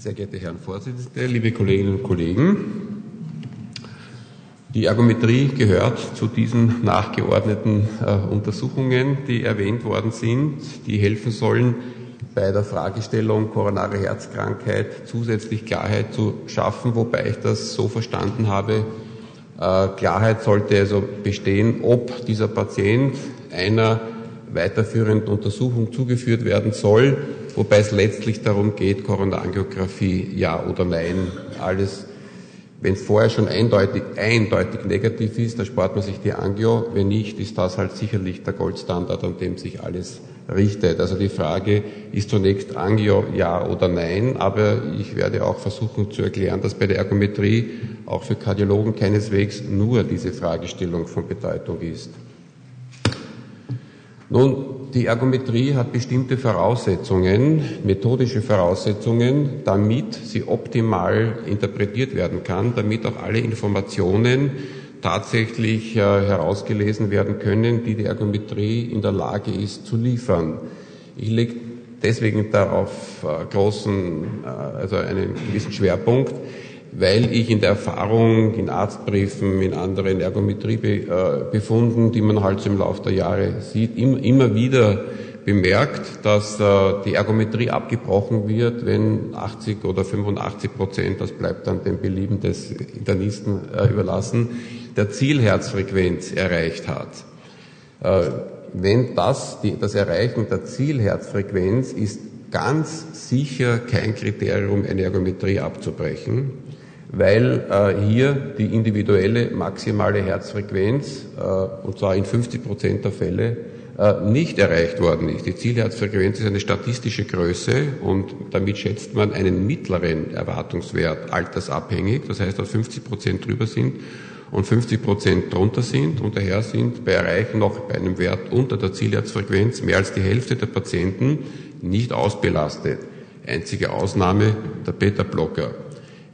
Sehr geehrte Herren Vorsitzende, liebe Kolleginnen und Kollegen, die Ergometrie gehört zu diesen nachgeordneten äh, Untersuchungen, die erwähnt worden sind, die helfen sollen, bei der Fragestellung koronare Herzkrankheit zusätzlich Klarheit zu schaffen, wobei ich das so verstanden habe, äh, Klarheit sollte also bestehen, ob dieser Patient einer weiterführenden Untersuchung zugeführt werden soll, wobei es letztlich darum geht, Koronarangiographie ja oder nein. Alles, wenn es vorher schon eindeutig, eindeutig negativ ist, dann spart man sich die Angio. Wenn nicht, ist das halt sicherlich der Goldstandard, an dem sich alles richtet. Also die Frage ist zunächst Angio ja oder nein, aber ich werde auch versuchen zu erklären, dass bei der Ergometrie auch für Kardiologen keineswegs nur diese Fragestellung von Bedeutung ist. Nun, die Ergometrie hat bestimmte Voraussetzungen, methodische Voraussetzungen, damit sie optimal interpretiert werden kann, damit auch alle Informationen tatsächlich äh, herausgelesen werden können, die die Ergometrie in der Lage ist zu liefern. Ich lege deswegen darauf äh, großen, äh, also einen gewissen Schwerpunkt, weil ich in der Erfahrung, in Arztbriefen, in anderen Ergometriebefunden, äh, die man halt so im Laufe der Jahre sieht, immer wieder bemerkt, dass äh, die Ergometrie abgebrochen wird, wenn 80 oder 85 Prozent, das bleibt dann dem Belieben des Internisten äh, überlassen, der Zielherzfrequenz erreicht hat. Wenn das, das Erreichen der Zielherzfrequenz ist ganz sicher kein Kriterium, eine Ergometrie abzubrechen weil äh, hier die individuelle maximale Herzfrequenz, äh, und zwar in 50 Prozent der Fälle, äh, nicht erreicht worden ist. Die Zielherzfrequenz ist eine statistische Größe und damit schätzt man einen mittleren Erwartungswert altersabhängig, das heißt, dass 50 Prozent drüber sind und 50 Prozent drunter sind und daher sind bei Erreichen noch bei einem Wert unter der Zielherzfrequenz mehr als die Hälfte der Patienten nicht ausbelastet. Einzige Ausnahme der Beta-Blocker.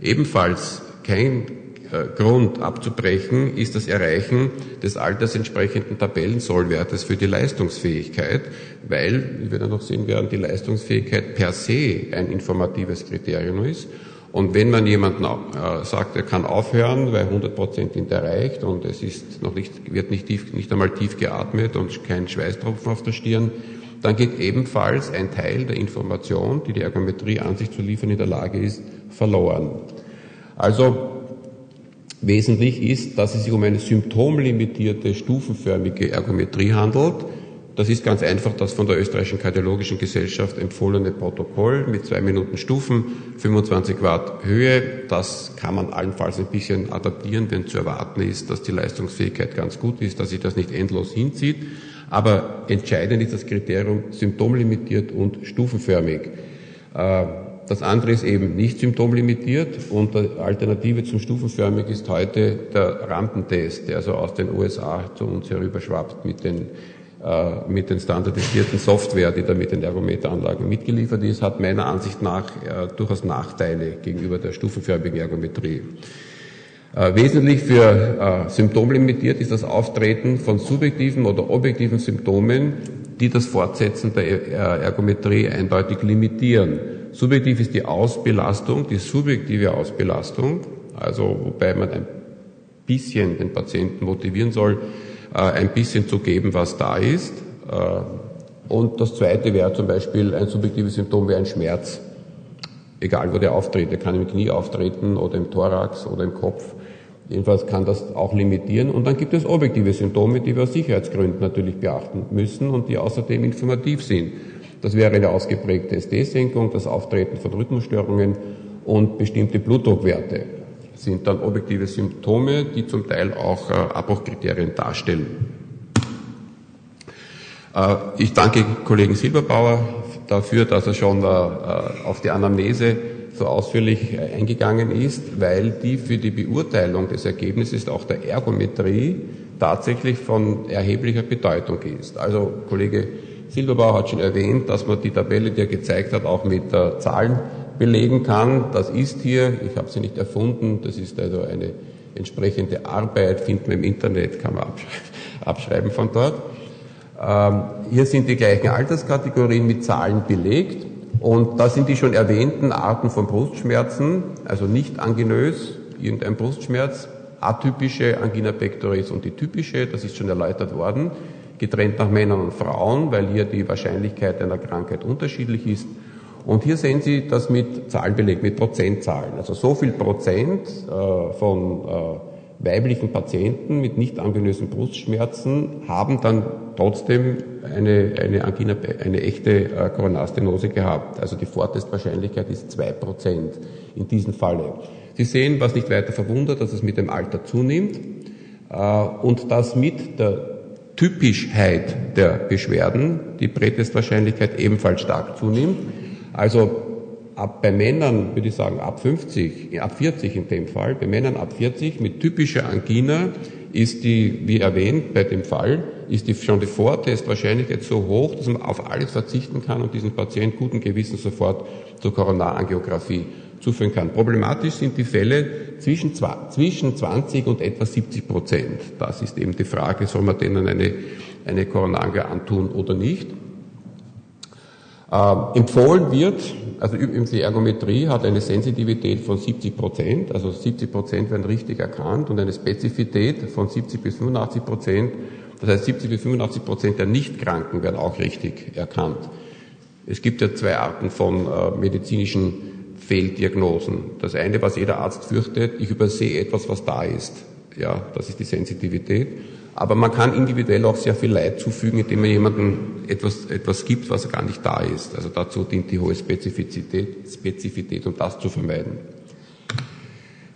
Ebenfalls kein äh, Grund abzubrechen ist das Erreichen des altersentsprechenden Tabellensollwertes für die Leistungsfähigkeit, weil, wie wir dann noch sehen werden, die Leistungsfähigkeit per se ein informatives Kriterium ist. Und wenn man jemanden äh, sagt, er kann aufhören, weil 100 Prozent sind erreicht und es ist noch nicht, wird nicht, tief, nicht einmal tief geatmet und kein Schweißtropfen auf der Stirn, dann geht ebenfalls ein Teil der Information, die die Ergometrie an sich zu liefern in der Lage ist, verloren. Also wesentlich ist, dass es sich um eine symptomlimitierte, stufenförmige Ergometrie handelt. Das ist ganz einfach das von der österreichischen Kardiologischen Gesellschaft empfohlene Protokoll mit zwei Minuten Stufen, 25 Watt Höhe. Das kann man allenfalls ein bisschen adaptieren, wenn zu erwarten ist, dass die Leistungsfähigkeit ganz gut ist, dass sich das nicht endlos hinzieht. Aber entscheidend ist das Kriterium symptomlimitiert und stufenförmig. Äh, das andere ist eben nicht symptomlimitiert und die Alternative zum Stufenförmig ist heute der Rampentest, der also aus den USA zu uns herüberschwappt mit den, äh, mit den standardisierten Software, die da mit den Ergometeranlagen mitgeliefert ist, hat meiner Ansicht nach äh, durchaus Nachteile gegenüber der stufenförmigen Ergometrie. Äh, wesentlich für äh, symptomlimitiert ist das Auftreten von subjektiven oder objektiven Symptomen, die das Fortsetzen der äh, Ergometrie eindeutig limitieren. Subjektiv ist die Ausbelastung, die subjektive Ausbelastung, also wobei man ein bisschen den Patienten motivieren soll, ein bisschen zu geben, was da ist. Und das zweite wäre zum Beispiel ein subjektives Symptom wie ein Schmerz. Egal wo der auftritt, der kann im Knie auftreten oder im Thorax oder im Kopf. Jedenfalls kann das auch limitieren. Und dann gibt es objektive Symptome, die wir aus Sicherheitsgründen natürlich beachten müssen und die außerdem informativ sind. Das wäre eine ausgeprägte SD-Senkung, das Auftreten von Rhythmusstörungen und bestimmte Blutdruckwerte sind dann objektive Symptome, die zum Teil auch äh, Abbruchkriterien darstellen. Äh, ich danke Kollegen Silberbauer dafür, dass er schon äh, auf die Anamnese so ausführlich eingegangen ist, weil die für die Beurteilung des Ergebnisses auch der Ergometrie tatsächlich von erheblicher Bedeutung ist. Also Kollege Silberbauer hat schon erwähnt, dass man die Tabelle, die er gezeigt hat, auch mit äh, Zahlen belegen kann. Das ist hier, ich habe sie nicht erfunden, das ist also eine entsprechende Arbeit, findet man im Internet, kann man abschreiben von dort. Ähm, hier sind die gleichen Alterskategorien mit Zahlen belegt Und da sind die schon erwähnten Arten von Brustschmerzen, also nicht angenös, irgendein Brustschmerz, atypische Angina pectoris und die typische, das ist schon erläutert worden, getrennt nach Männern und Frauen, weil hier die Wahrscheinlichkeit einer Krankheit unterschiedlich ist. Und hier sehen Sie das mit Zahlenbeleg, mit Prozentzahlen. Also so viel Prozent äh, von äh, weiblichen Patienten mit nicht angenösen Brustschmerzen haben dann trotzdem eine, eine Angina, eine echte äh, Koronarstenose gehabt. Also die Fortestwahrscheinlichkeit ist zwei Prozent in diesem Falle. Sie sehen, was nicht weiter verwundert, dass es mit dem Alter zunimmt äh, und dass mit der Typischheit der Beschwerden die Prätestwahrscheinlichkeit ebenfalls stark zunimmt. Also ab bei Männern würde ich sagen ab 50, ab 40 in dem Fall, bei Männern ab 40 mit typischer Angina ist die, wie erwähnt bei dem Fall, ist die, schon die Vortestwahrscheinlichkeit so hoch, dass man auf alles verzichten kann und diesen Patient guten Gewissens sofort zur Koronarangiographie zuführen kann. Problematisch sind die Fälle zwischen, zwischen 20 und etwa 70 Prozent. Das ist eben die Frage, soll man denen eine, eine Koronarangio antun oder nicht. Äh, empfohlen wird, also die Ergometrie hat eine Sensitivität von 70 Prozent, also 70 Prozent werden richtig erkannt und eine Spezifität von 70 bis 85 Prozent. Das heißt, 70 bis 85 Prozent der Nichtkranken werden auch richtig erkannt. Es gibt ja zwei Arten von äh, medizinischen Fehldiagnosen. Das eine, was jeder Arzt fürchtet, ich übersehe etwas, was da ist. Ja, das ist die Sensitivität. Aber man kann individuell auch sehr viel Leid zufügen, indem man jemandem etwas, etwas gibt, was gar nicht da ist. Also dazu dient die hohe Spezifität, Spezifität, um das zu vermeiden.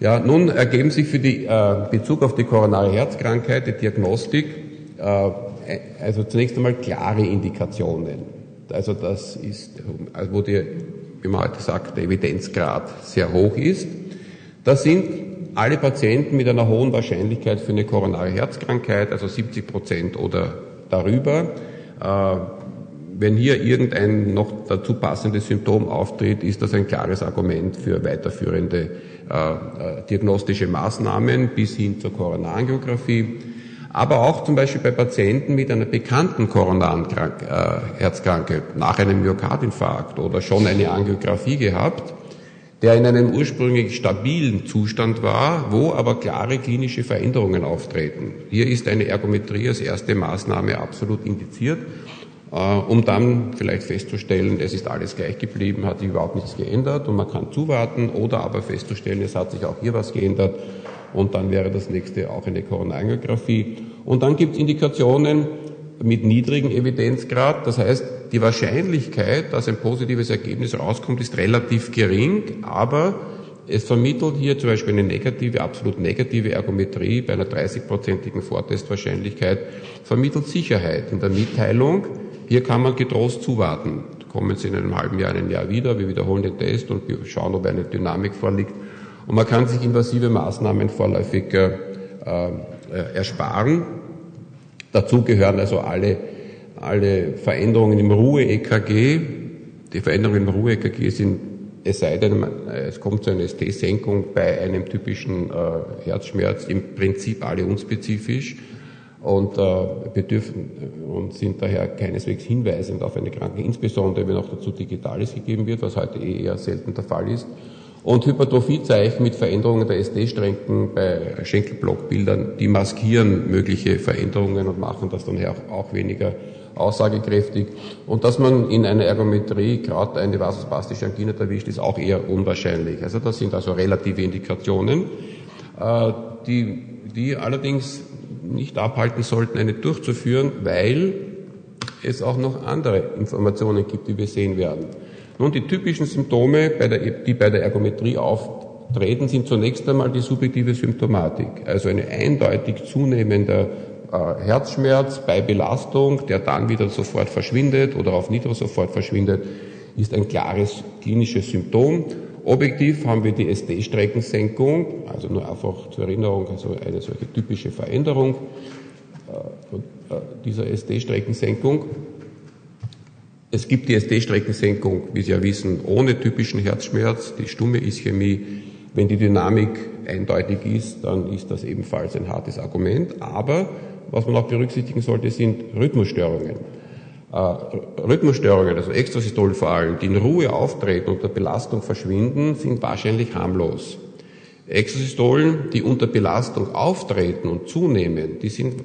Ja, nun ergeben sich für die äh, Bezug auf die koronare Herzkrankheit, die Diagnostik, äh, also zunächst einmal klare Indikationen. Also das ist, wo die, wie man heute sagt, der Evidenzgrad sehr hoch ist. Das sind alle Patienten mit einer hohen Wahrscheinlichkeit für eine koronare Herzkrankheit, also 70 Prozent oder darüber. Äh, wenn hier irgendein noch dazu passendes Symptom auftritt, ist das ein klares Argument für weiterführende äh, äh, diagnostische Maßnahmen bis hin zur Koronarangiographie. Aber auch zum Beispiel bei Patienten mit einer bekannten koronaren Herzkrankheit nach einem Myokardinfarkt oder schon eine Angiografie gehabt, der in einem ursprünglich stabilen Zustand war, wo aber klare klinische Veränderungen auftreten. Hier ist eine Ergometrie als erste Maßnahme absolut indiziert, äh, um dann vielleicht festzustellen, es ist alles gleich geblieben, hat sich überhaupt nichts geändert und man kann zuwarten oder aber festzustellen, es hat sich auch hier was geändert und dann wäre das nächste auch eine Koronarangiographie. Und dann gibt es Indikationen mit niedrigem Evidenzgrad, das heißt, die Wahrscheinlichkeit, dass ein positives Ergebnis rauskommt, ist relativ gering, aber es vermittelt hier zum Beispiel eine negative, absolut negative Ergometrie bei einer 30-prozentigen Vortestwahrscheinlichkeit, vermittelt Sicherheit in der Mitteilung. Hier kann man getrost zuwarten. Kommen Sie in einem halben Jahr, einem Jahr wieder, wir wiederholen den Test und schauen, ob eine Dynamik vorliegt. Und man kann sich invasive Maßnahmen vorläufig äh, äh, ersparen. Dazu gehören also alle alle Veränderungen im Ruhe-EKG. Die Veränderungen im Ruhe-EKG sind, es sei denn, es kommt zu einer ST-Senkung bei einem typischen äh, Herzschmerz, im Prinzip alle unspezifisch und äh, bedürfen und sind daher keineswegs hinweisend auf eine Krankheit, insbesondere wenn auch dazu Digitales gegeben wird, was heute eh eher selten der Fall ist. Und Hypertrophiezeichen mit Veränderungen der SD-Stränken bei Schenkelblockbildern, die maskieren mögliche Veränderungen und machen das dann auch weniger aussagekräftig. Und dass man in einer Ergometrie gerade eine vasospastische Angina erwischt, ist auch eher unwahrscheinlich. Also das sind also relative Indikationen, äh, die, die allerdings nicht abhalten sollten, eine durchzuführen, weil es auch noch andere Informationen gibt, die wir sehen werden. Nun, die typischen Symptome, bei der, die bei der Ergometrie auftreten, sind zunächst einmal die subjektive Symptomatik, also eine eindeutig zunehmende äh, Herzschmerz bei Belastung, der dann wieder sofort verschwindet oder auf Nitro sofort verschwindet, ist ein klares klinisches Symptom. Objektiv haben wir die SD-Streckensenkung, also nur einfach zur Erinnerung, also eine solche typische Veränderung äh, dieser SD-Streckensenkung. Es gibt die SD-Streckensenkung, wie Sie ja wissen, ohne typischen Herzschmerz, die stumme Ischämie. Wenn die Dynamik eindeutig ist, dann ist das ebenfalls ein hartes Argument. Aber was man auch berücksichtigen sollte, sind Rhythmusstörungen. äh, Rhythmusstörungen, also Extrasystolen vor allem, die in Ruhe auftreten, unter Belastung verschwinden, sind wahrscheinlich harmlos. Extrasystolen, die unter Belastung auftreten und zunehmen, die sind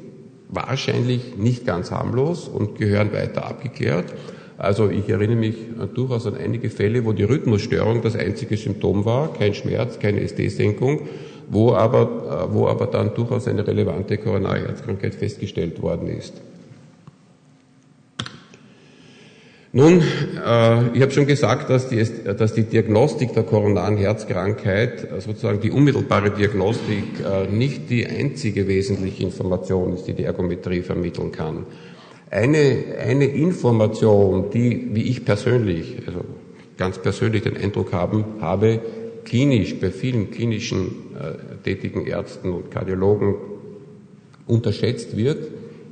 wahrscheinlich nicht ganz harmlos und gehören weiter abgeklärt. Also ich erinnere mich durchaus an einige Fälle, wo die Rhythmusstörung das einzige Symptom war, kein Schmerz, keine ST-Senkung, wo aber, äh, wo aber dann durchaus eine relevante Koronarherzkrankheit festgestellt worden ist. Nun, äh, ich habe schon gesagt, dass die, dass die Diagnostik der koronaren Herzkrankheit, äh, sozusagen die unmittelbare Diagnostik, nicht die einzige wesentliche Information ist, die die Ergometrie vermitteln kann. Eine, eine Information, die, wie ich persönlich, also ganz persönlich den Eindruck haben, habe, klinisch bei vielen klinischen äh, tätigen Ärzten und Kardiologen unterschätzt wird,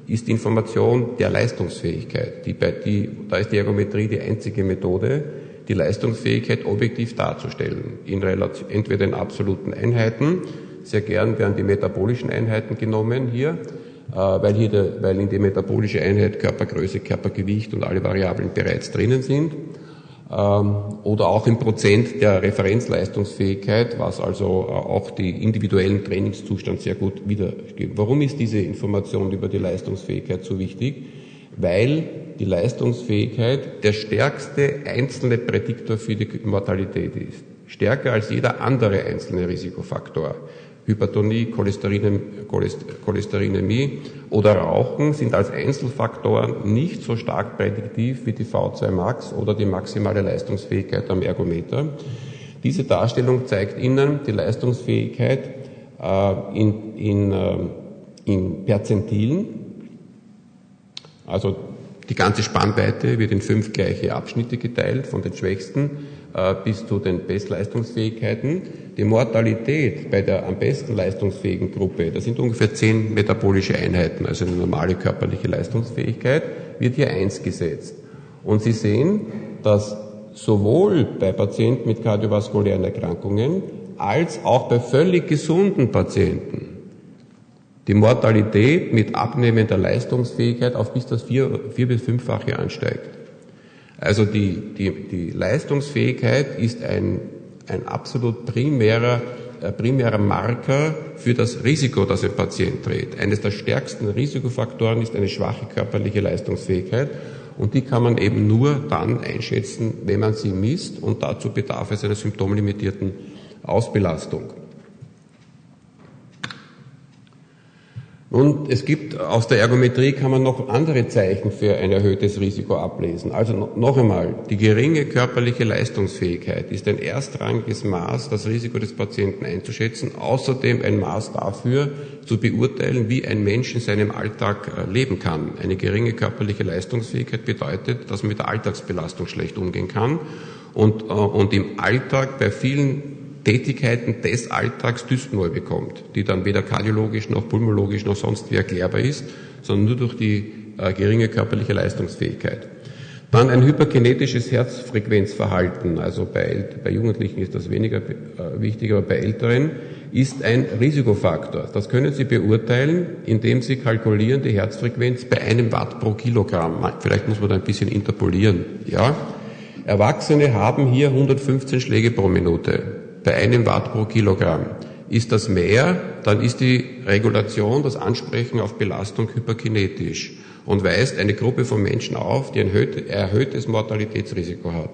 ist Information der Leistungsfähigkeit. Die, die, da ist die Ergometrie die einzige Methode, die Leistungsfähigkeit objektiv darzustellen. In Relation, entweder in absoluten Einheiten, sehr gern werden die metabolischen Einheiten genommen hier, weil, hier der, weil in die metabolische Einheit Körpergröße, Körpergewicht und alle Variablen bereits drinnen sind ähm, oder auch im Prozent der Referenzleistungsfähigkeit, was also äh, auch die individuellen Trainingszustand sehr gut widerspiegelt. Warum ist diese Information über die Leistungsfähigkeit so wichtig? Weil die Leistungsfähigkeit der stärkste einzelne Prädiktor für die Mortalität ist. Stärker als jeder andere einzelne Risikofaktor. Hypertonie, Cholesterinämie oder Rauchen sind als Einzelfaktoren nicht so stark prädiktiv wie die V2 Max oder die maximale Leistungsfähigkeit am Ergometer. Diese Darstellung zeigt Ihnen die Leistungsfähigkeit äh, in, in, äh, in Perzentilen, also die ganze Spannweite wird in fünf gleiche Abschnitte geteilt, von den schwächsten bis zu den Bestleistungsfähigkeiten. Die Mortalität bei der am besten leistungsfähigen Gruppe, das sind ungefähr zehn metabolische Einheiten, also eine normale körperliche Leistungsfähigkeit, wird hier eins gesetzt. Und Sie sehen, dass sowohl bei Patienten mit kardiovaskulären Erkrankungen als auch bei völlig gesunden Patienten die Mortalität mit abnehmender Leistungsfähigkeit auf bis das vier, vier bis fünffache ansteigt. Also die, die, die Leistungsfähigkeit ist ein, ein absolut primärer, äh, primärer Marker für das Risiko, das ein Patient trägt. Eines der stärksten Risikofaktoren ist eine schwache körperliche Leistungsfähigkeit und die kann man eben nur dann einschätzen, wenn man sie misst und dazu bedarf es einer symptomlimitierten Ausbelastung. Und es gibt aus der Ergometrie kann man noch andere Zeichen für ein erhöhtes Risiko ablesen. Also noch einmal, die geringe körperliche Leistungsfähigkeit ist ein erstrangiges Maß, das Risiko des Patienten einzuschätzen, außerdem ein Maß dafür zu beurteilen, wie ein Mensch in seinem Alltag äh, leben kann. Eine geringe körperliche Leistungsfähigkeit bedeutet, dass man mit der Alltagsbelastung schlecht umgehen kann und, äh, und im Alltag bei vielen Tätigkeiten des Alltags Dyspnoe bekommt, die dann weder kardiologisch noch pulmologisch noch sonst wie erklärbar ist, sondern nur durch die äh, geringe körperliche Leistungsfähigkeit. Dann ein hyperkinetisches Herzfrequenzverhalten, also bei, bei Jugendlichen ist das weniger äh, wichtig, aber bei Älteren ist ein Risikofaktor. Das können Sie beurteilen, indem Sie kalkulieren die Herzfrequenz bei einem Watt pro Kilogramm. Vielleicht muss man da ein bisschen interpolieren. Ja? Erwachsene haben hier 115 Schläge pro Minute bei einem Watt pro Kilogramm. Ist das mehr, dann ist die Regulation, das Ansprechen auf Belastung hyperkinetisch und weist eine Gruppe von Menschen auf, die ein erhöhtes Mortalitätsrisiko hat.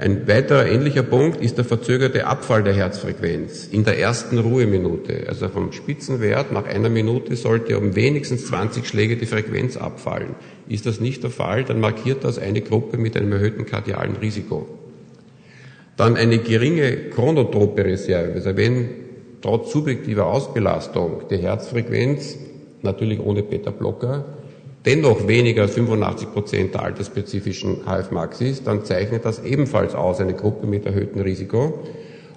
Ein weiterer ähnlicher Punkt ist der verzögerte Abfall der Herzfrequenz in der ersten Ruheminute. Also vom Spitzenwert nach einer Minute sollte um wenigstens 20 Schläge die Frequenz abfallen. Ist das nicht der Fall, dann markiert das eine Gruppe mit einem erhöhten kardialen Risiko. Dann eine geringe chronotrope Reserve, also wenn trotz subjektiver Ausbelastung die Herzfrequenz, natürlich ohne Beta-Blocker, dennoch weniger als 85 Prozent der altersspezifischen HF-Max ist, dann zeichnet das ebenfalls aus eine Gruppe mit erhöhtem Risiko.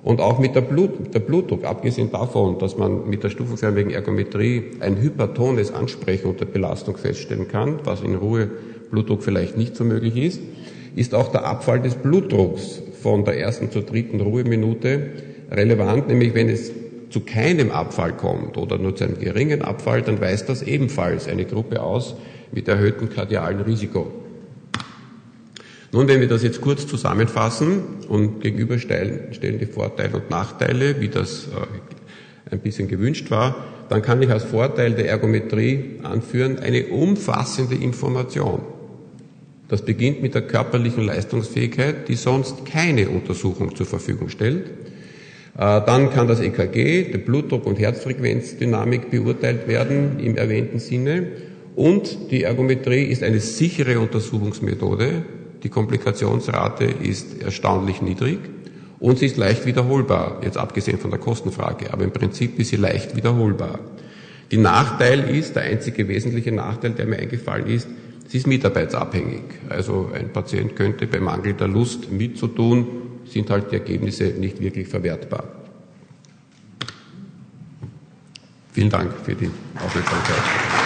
Und auch mit der, Blut, der Blutdruck, abgesehen davon, dass man mit der stufenförmigen Ergometrie ein hypertones Ansprechen unter Belastung feststellen kann, was in Ruhe Blutdruck vielleicht nicht so möglich ist, ist auch der Abfall des Blutdrucks von der ersten zur dritten Ruheminute relevant, nämlich wenn es zu keinem Abfall kommt oder nur zu einem geringen Abfall, dann weist das ebenfalls eine Gruppe aus mit erhöhtem kardialen Risiko. Nun, wenn wir das jetzt kurz zusammenfassen und gegenüberstellen stellen die Vorteile und Nachteile, wie das äh, ein bisschen gewünscht war, dann kann ich als Vorteil der Ergometrie anführen eine umfassende Information. Das beginnt mit der körperlichen Leistungsfähigkeit, die sonst keine Untersuchung zur Verfügung stellt. Äh, dann kann das EKG, der Blutdruck und Herzfrequenzdynamik beurteilt werden im erwähnten Sinne. Und die Ergometrie ist eine sichere Untersuchungsmethode. Die Komplikationsrate ist erstaunlich niedrig und sie ist leicht wiederholbar, jetzt abgesehen von der Kostenfrage. Aber im Prinzip ist sie leicht wiederholbar. Die Nachteil ist, der einzige wesentliche Nachteil, der mir eingefallen ist, sie ist mitarbeitsabhängig. Also ein Patient könnte bei mangelnder Lust mitzutun, sind halt die Ergebnisse nicht wirklich verwertbar. Vielen Dank für die Aufmerksamkeit.